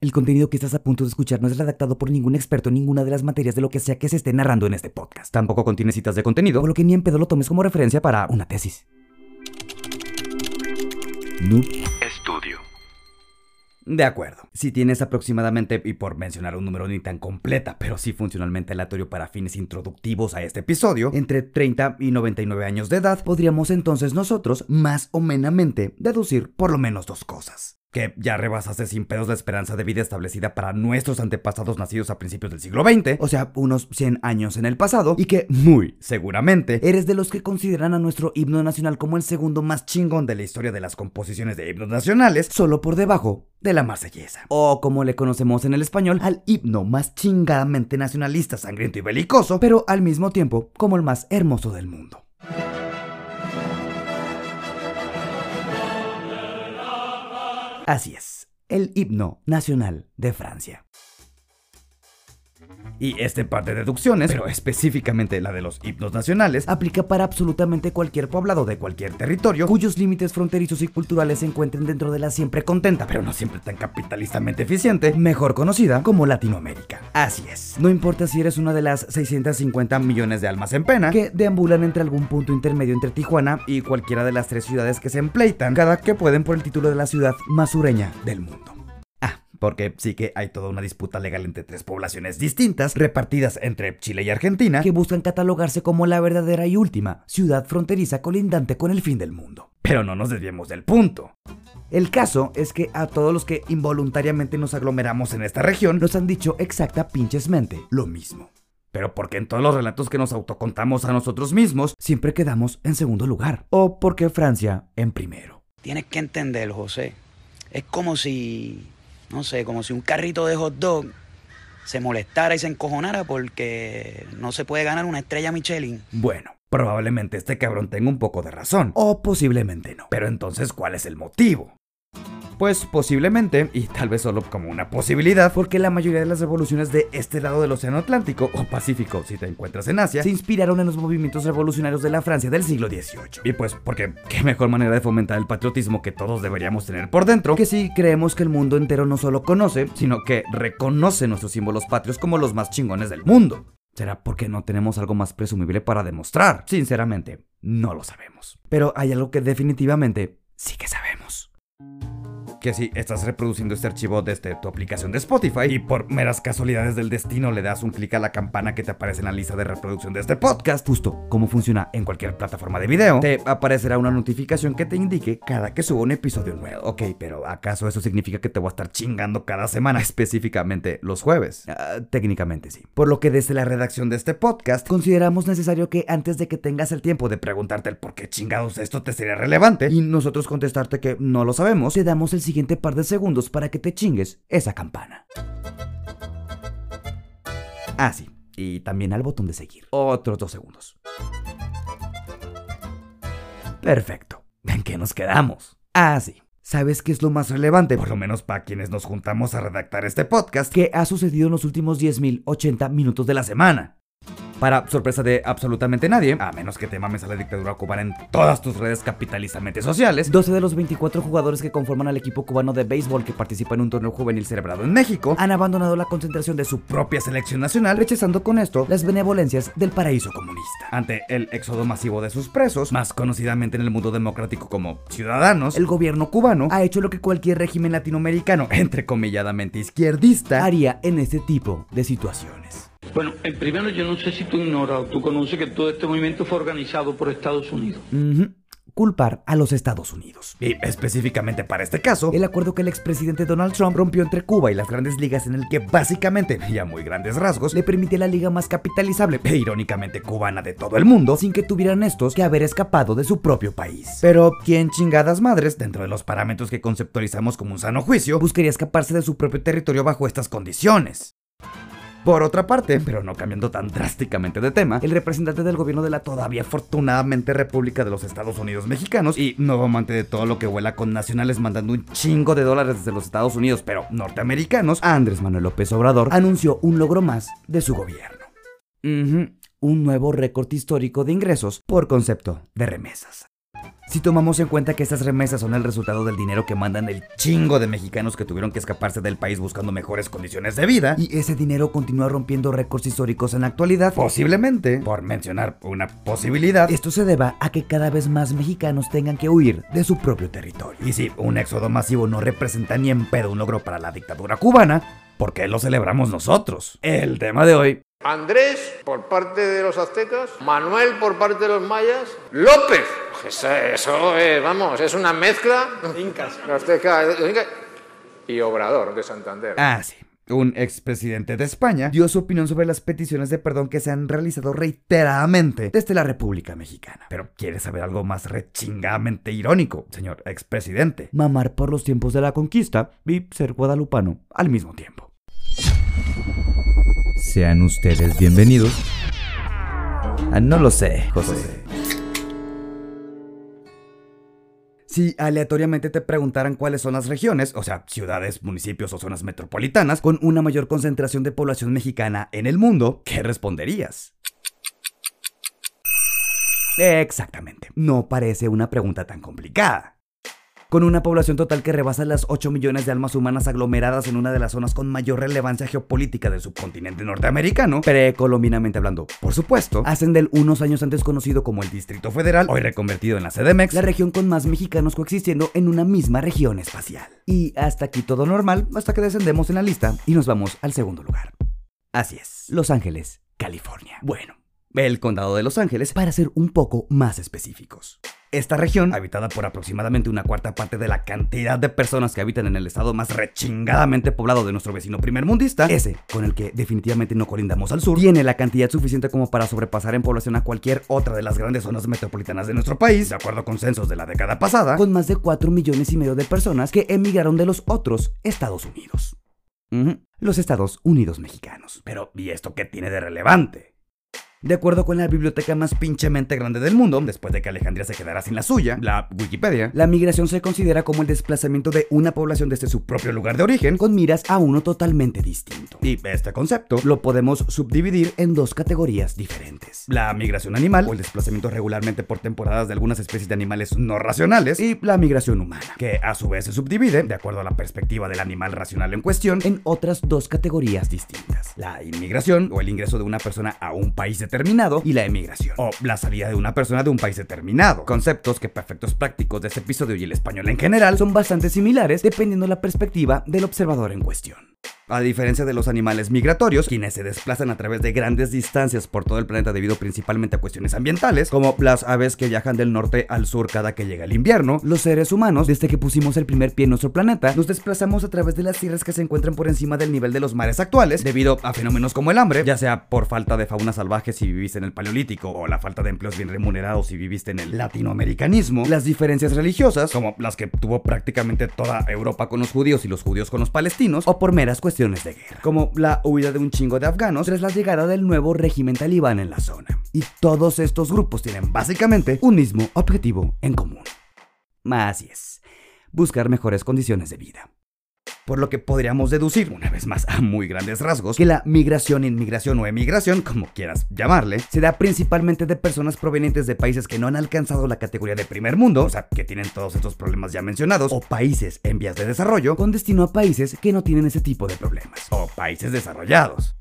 El contenido que estás a punto de escuchar no es redactado por ningún experto en ninguna de las materias de lo que sea que se esté narrando en este podcast. Tampoco contiene citas de contenido, por lo que ni en pedo lo tomes como referencia para una tesis. Noob. De acuerdo. Si tienes aproximadamente, y por mencionar un número ni tan completa, pero sí funcionalmente aleatorio para fines introductivos a este episodio, entre 30 y 99 años de edad, podríamos entonces nosotros, más o menamente, deducir por lo menos dos cosas. Que ya rebasaste sin pedos la esperanza de vida establecida para nuestros antepasados nacidos a principios del siglo XX, o sea, unos 100 años en el pasado, y que muy seguramente eres de los que consideran a nuestro himno nacional como el segundo más chingón de la historia de las composiciones de himnos nacionales, solo por debajo de la marsellesa. O como le conocemos en el español, al himno más chingadamente nacionalista, sangriento y belicoso, pero al mismo tiempo como el más hermoso del mundo. Así es, el himno nacional de Francia. Y este par de deducciones, pero específicamente la de los himnos nacionales, aplica para absolutamente cualquier poblado de cualquier territorio cuyos límites fronterizos y culturales se encuentren dentro de la siempre contenta, pero no siempre tan capitalistamente eficiente, mejor conocida como Latinoamérica. Así es, no importa si eres una de las 650 millones de almas en pena que deambulan entre algún punto intermedio entre Tijuana y cualquiera de las tres ciudades que se empleitan, cada que pueden por el título de la ciudad más sureña del mundo porque sí que hay toda una disputa legal entre tres poblaciones distintas, repartidas entre Chile y Argentina, que buscan catalogarse como la verdadera y última ciudad fronteriza colindante con el fin del mundo. Pero no nos desviemos del punto. El caso es que a todos los que involuntariamente nos aglomeramos en esta región nos han dicho exacta pinchesmente lo mismo. Pero porque en todos los relatos que nos autocontamos a nosotros mismos siempre quedamos en segundo lugar. O porque Francia en primero. Tienes que entender, José. Es como si no sé, como si un carrito de hot dog se molestara y se encojonara porque no se puede ganar una estrella Michelin. Bueno, probablemente este cabrón tenga un poco de razón. O posiblemente no. Pero entonces, ¿cuál es el motivo? Pues posiblemente, y tal vez solo como una posibilidad, porque la mayoría de las revoluciones de este lado del Océano Atlántico o Pacífico, si te encuentras en Asia, se inspiraron en los movimientos revolucionarios de la Francia del siglo XVIII. Y pues, porque qué mejor manera de fomentar el patriotismo que todos deberíamos tener por dentro, que si creemos que el mundo entero no solo conoce, sino que reconoce nuestros símbolos patrios como los más chingones del mundo. ¿Será porque no tenemos algo más presumible para demostrar? Sinceramente, no lo sabemos. Pero hay algo que definitivamente sí que sabemos que si estás reproduciendo este archivo desde tu aplicación de Spotify y por meras casualidades del destino le das un clic a la campana que te aparece en la lista de reproducción de este podcast, justo como funciona en cualquier plataforma de video, te aparecerá una notificación que te indique cada que suba un episodio nuevo. Ok, pero ¿acaso eso significa que te voy a estar chingando cada semana, específicamente los jueves? Ah, técnicamente sí. Por lo que desde la redacción de este podcast consideramos necesario que antes de que tengas el tiempo de preguntarte el por qué chingados esto te sería relevante y nosotros contestarte que no lo sabemos, te damos el siguiente par de segundos para que te chingues esa campana. Ah, sí. Y también al botón de seguir. Otros dos segundos. Perfecto. ¿En qué nos quedamos? Ah, sí. ¿Sabes qué es lo más relevante? Por lo menos para quienes nos juntamos a redactar este podcast, que ha sucedido en los últimos 10.080 minutos de la semana. Para sorpresa de absolutamente nadie, a menos que te mames a la dictadura cubana en todas tus redes capitalistamente sociales, 12 de los 24 jugadores que conforman al equipo cubano de béisbol que participa en un torneo juvenil celebrado en México han abandonado la concentración de su propia selección nacional, rechazando con esto las benevolencias del paraíso comunista. Ante el éxodo masivo de sus presos, más conocidamente en el mundo democrático como ciudadanos, el gobierno cubano ha hecho lo que cualquier régimen latinoamericano, entrecomilladamente izquierdista, haría en este tipo de situaciones. Bueno, en primero yo no sé si tú ignoras o tú conoces que todo este movimiento fue organizado por Estados Unidos. culpar a los Estados Unidos. Y específicamente para este caso, el acuerdo que el expresidente Donald Trump rompió entre Cuba y las grandes ligas en el que básicamente, y a muy grandes rasgos, le permite la liga más capitalizable e irónicamente cubana de todo el mundo, sin que tuvieran estos que haber escapado de su propio país. Pero, ¿quién chingadas madres, dentro de los parámetros que conceptualizamos como un sano juicio, buscaría escaparse de su propio territorio bajo estas condiciones? Por otra parte, pero no cambiando tan drásticamente de tema, el representante del gobierno de la todavía afortunadamente República de los Estados Unidos Mexicanos y nuevo amante de todo lo que vuela con nacionales mandando un chingo de dólares desde los Estados Unidos, pero norteamericanos, Andrés Manuel López Obrador anunció un logro más de su gobierno. un nuevo récord histórico de ingresos por concepto de remesas. Si tomamos en cuenta que estas remesas son el resultado del dinero que mandan el chingo de mexicanos que tuvieron que escaparse del país buscando mejores condiciones de vida, y ese dinero continúa rompiendo récords históricos en la actualidad, posiblemente, por mencionar una posibilidad, esto se deba a que cada vez más mexicanos tengan que huir de su propio territorio. Y si un éxodo masivo no representa ni en pedo un logro para la dictadura cubana, ¿por qué lo celebramos nosotros? El tema de hoy Andrés por parte de los aztecas, Manuel por parte de los mayas, López. Eso, eso es, vamos, es una mezcla. Incas. Azteca, Inca y Obrador de Santander. Ah, sí. Un expresidente de España dio su opinión sobre las peticiones de perdón que se han realizado reiteradamente desde la República Mexicana. Pero quiere saber algo más rechingadamente irónico, señor expresidente. Mamar por los tiempos de la conquista y ser guadalupano al mismo tiempo. Sean ustedes bienvenidos. Ah, no lo sé, José. Si aleatoriamente te preguntaran cuáles son las regiones, o sea, ciudades, municipios o zonas metropolitanas, con una mayor concentración de población mexicana en el mundo, ¿qué responderías? Exactamente, no parece una pregunta tan complicada. Con una población total que rebasa las 8 millones de almas humanas aglomeradas en una de las zonas con mayor relevancia geopolítica del subcontinente norteamericano, precolombianamente hablando, por supuesto, hacen del unos años antes conocido como el Distrito Federal, hoy reconvertido en la CDMX, la región con más mexicanos coexistiendo en una misma región espacial. Y hasta aquí todo normal, hasta que descendemos en la lista y nos vamos al segundo lugar. Así es, Los Ángeles, California. Bueno, el condado de Los Ángeles para ser un poco más específicos. Esta región, habitada por aproximadamente una cuarta parte de la cantidad de personas que habitan en el estado más rechingadamente poblado de nuestro vecino primer mundista, ese, con el que definitivamente no colindamos al sur, tiene la cantidad suficiente como para sobrepasar en población a cualquier otra de las grandes zonas metropolitanas de nuestro país, de acuerdo con censos de la década pasada, con más de 4 millones y medio de personas que emigraron de los otros Estados Unidos. Los Estados Unidos mexicanos. Pero, ¿y esto qué tiene de relevante? De acuerdo con la biblioteca más pinchemente grande del mundo, después de que Alejandría se quedara sin la suya, la Wikipedia, la migración se considera como el desplazamiento de una población desde su propio lugar de origen con miras a uno totalmente distinto. Y este concepto lo podemos subdividir en dos categorías diferentes. La migración animal, o el desplazamiento regularmente por temporadas de algunas especies de animales no racionales, y la migración humana, que a su vez se subdivide, de acuerdo a la perspectiva del animal racional en cuestión, en otras dos categorías distintas. La inmigración, o el ingreso de una persona a un país determinado, y la emigración, o la salida de una persona de un país determinado. Conceptos que, para efectos prácticos de este episodio y el español en general, son bastante similares dependiendo la perspectiva del observador en cuestión. A diferencia de los animales migratorios, quienes se desplazan a través de grandes distancias por todo el planeta debido principalmente a cuestiones ambientales, como las aves que viajan del norte al sur cada que llega el invierno, los seres humanos, desde que pusimos el primer pie en nuestro planeta, nos desplazamos a través de las tierras que se encuentran por encima del nivel de los mares actuales, debido a fenómenos como el hambre, ya sea por falta de fauna salvaje si viviste en el paleolítico, o la falta de empleos bien remunerados si viviste en el latinoamericanismo, las diferencias religiosas, como las que tuvo prácticamente toda Europa con los judíos y los judíos con los palestinos, o por meras cuestiones de guerra, como la huida de un chingo de afganos tras la llegada del nuevo régimen talibán en la zona. Y todos estos grupos tienen básicamente un mismo objetivo en común. Así es, buscar mejores condiciones de vida. Por lo que podríamos deducir, una vez más a muy grandes rasgos, que la migración, inmigración o emigración, como quieras llamarle, se da principalmente de personas provenientes de países que no han alcanzado la categoría de primer mundo, o sea, que tienen todos estos problemas ya mencionados, o países en vías de desarrollo, con destino a países que no tienen ese tipo de problemas, o países desarrollados.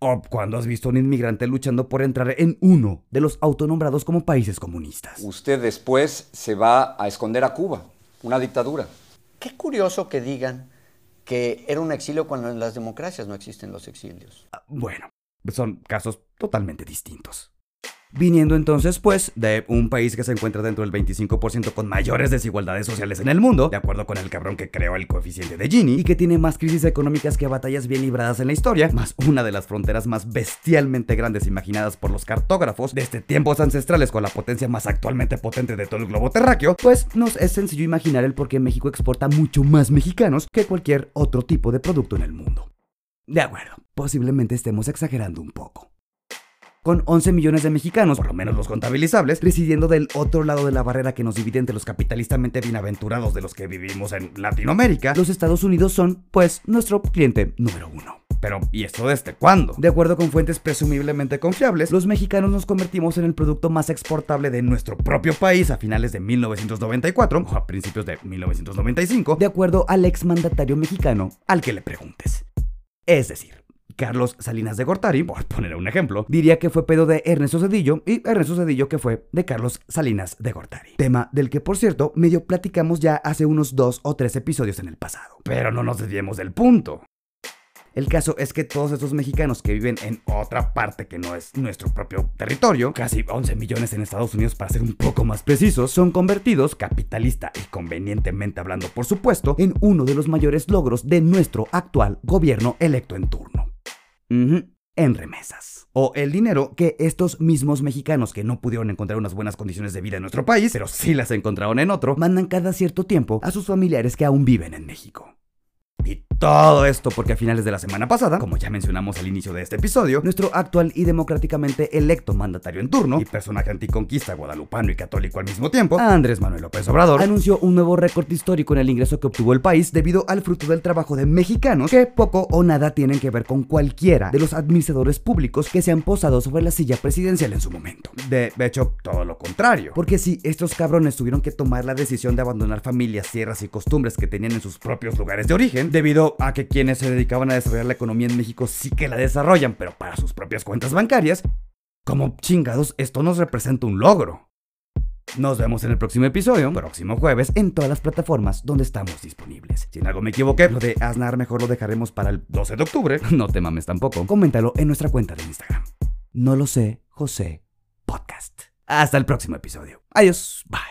O cuando has visto a un inmigrante luchando por entrar en uno de los autonombrados como países comunistas. Usted después se va a esconder a Cuba, una dictadura. Qué curioso que digan que era un exilio cuando en las democracias no existen los exilios. Ah, Bueno, son casos totalmente distintos. Viniendo entonces, pues, de un país que se encuentra dentro del 25% con mayores desigualdades sociales en el mundo, de acuerdo con el cabrón que creó el coeficiente de Gini, y que tiene más crisis económicas que batallas bien libradas en la historia, más una de las fronteras más bestialmente grandes imaginadas por los cartógrafos desde tiempos ancestrales con la potencia más actualmente potente de todo el globo terráqueo, pues nos es sencillo imaginar el por qué México exporta mucho más mexicanos que cualquier otro tipo de producto en el mundo. De acuerdo, posiblemente estemos exagerando un poco con 11 millones de mexicanos, por lo menos los contabilizables, residiendo del otro lado de la barrera que nos divide entre los capitalistamente bienaventurados de los que vivimos en Latinoamérica, los Estados Unidos son, pues, nuestro cliente número uno. Pero, ¿y esto desde cuándo? De acuerdo con fuentes presumiblemente confiables, los mexicanos nos convertimos en el producto más exportable de nuestro propio país a finales de 1994 o a principios de 1995, de acuerdo al exmandatario mexicano al que le preguntes. Es decir, Carlos Salinas de Gortari, por poner un ejemplo, diría que fue pedo de Ernesto Cedillo y Ernesto Cedillo que fue de Carlos Salinas de Gortari. Tema del que, por cierto, medio platicamos ya hace unos dos o tres episodios en el pasado. Pero no nos desviemos del punto. El caso es que todos esos mexicanos que viven en otra parte que no es nuestro propio territorio, casi 11 millones en Estados Unidos para ser un poco más precisos, son convertidos, capitalista y convenientemente hablando por supuesto, en uno de los mayores logros de nuestro actual gobierno electo en turno. En remesas. O el dinero que estos mismos mexicanos que no pudieron encontrar unas buenas condiciones de vida en nuestro país, pero sí las encontraron en otro, mandan cada cierto tiempo a sus familiares que aún viven en México. Todo esto porque a finales de la semana pasada, como ya mencionamos al inicio de este episodio, nuestro actual y democráticamente electo mandatario en turno y personaje anticonquista guadalupano y católico al mismo tiempo, Andrés Manuel López Obrador, anunció un nuevo récord histórico en el ingreso que obtuvo el país debido al fruto del trabajo de mexicanos que poco o nada tienen que ver con cualquiera de los administradores públicos que se han posado sobre la silla presidencial en su momento. De hecho, todo lo contrario. Porque si estos cabrones tuvieron que tomar la decisión de abandonar familias, tierras y costumbres que tenían en sus propios lugares de origen, a que quienes se dedicaban a desarrollar la economía en México sí que la desarrollan, pero para sus propias cuentas bancarias, como chingados, esto nos representa un logro. Nos vemos en el próximo episodio, próximo jueves, en todas las plataformas donde estamos disponibles. Si en algo me equivoqué, lo de Aznar mejor lo dejaremos para el 12 de octubre. No te mames tampoco. Coméntalo en nuestra cuenta de Instagram. No lo sé, José Podcast. Hasta el próximo episodio. Adiós. Bye.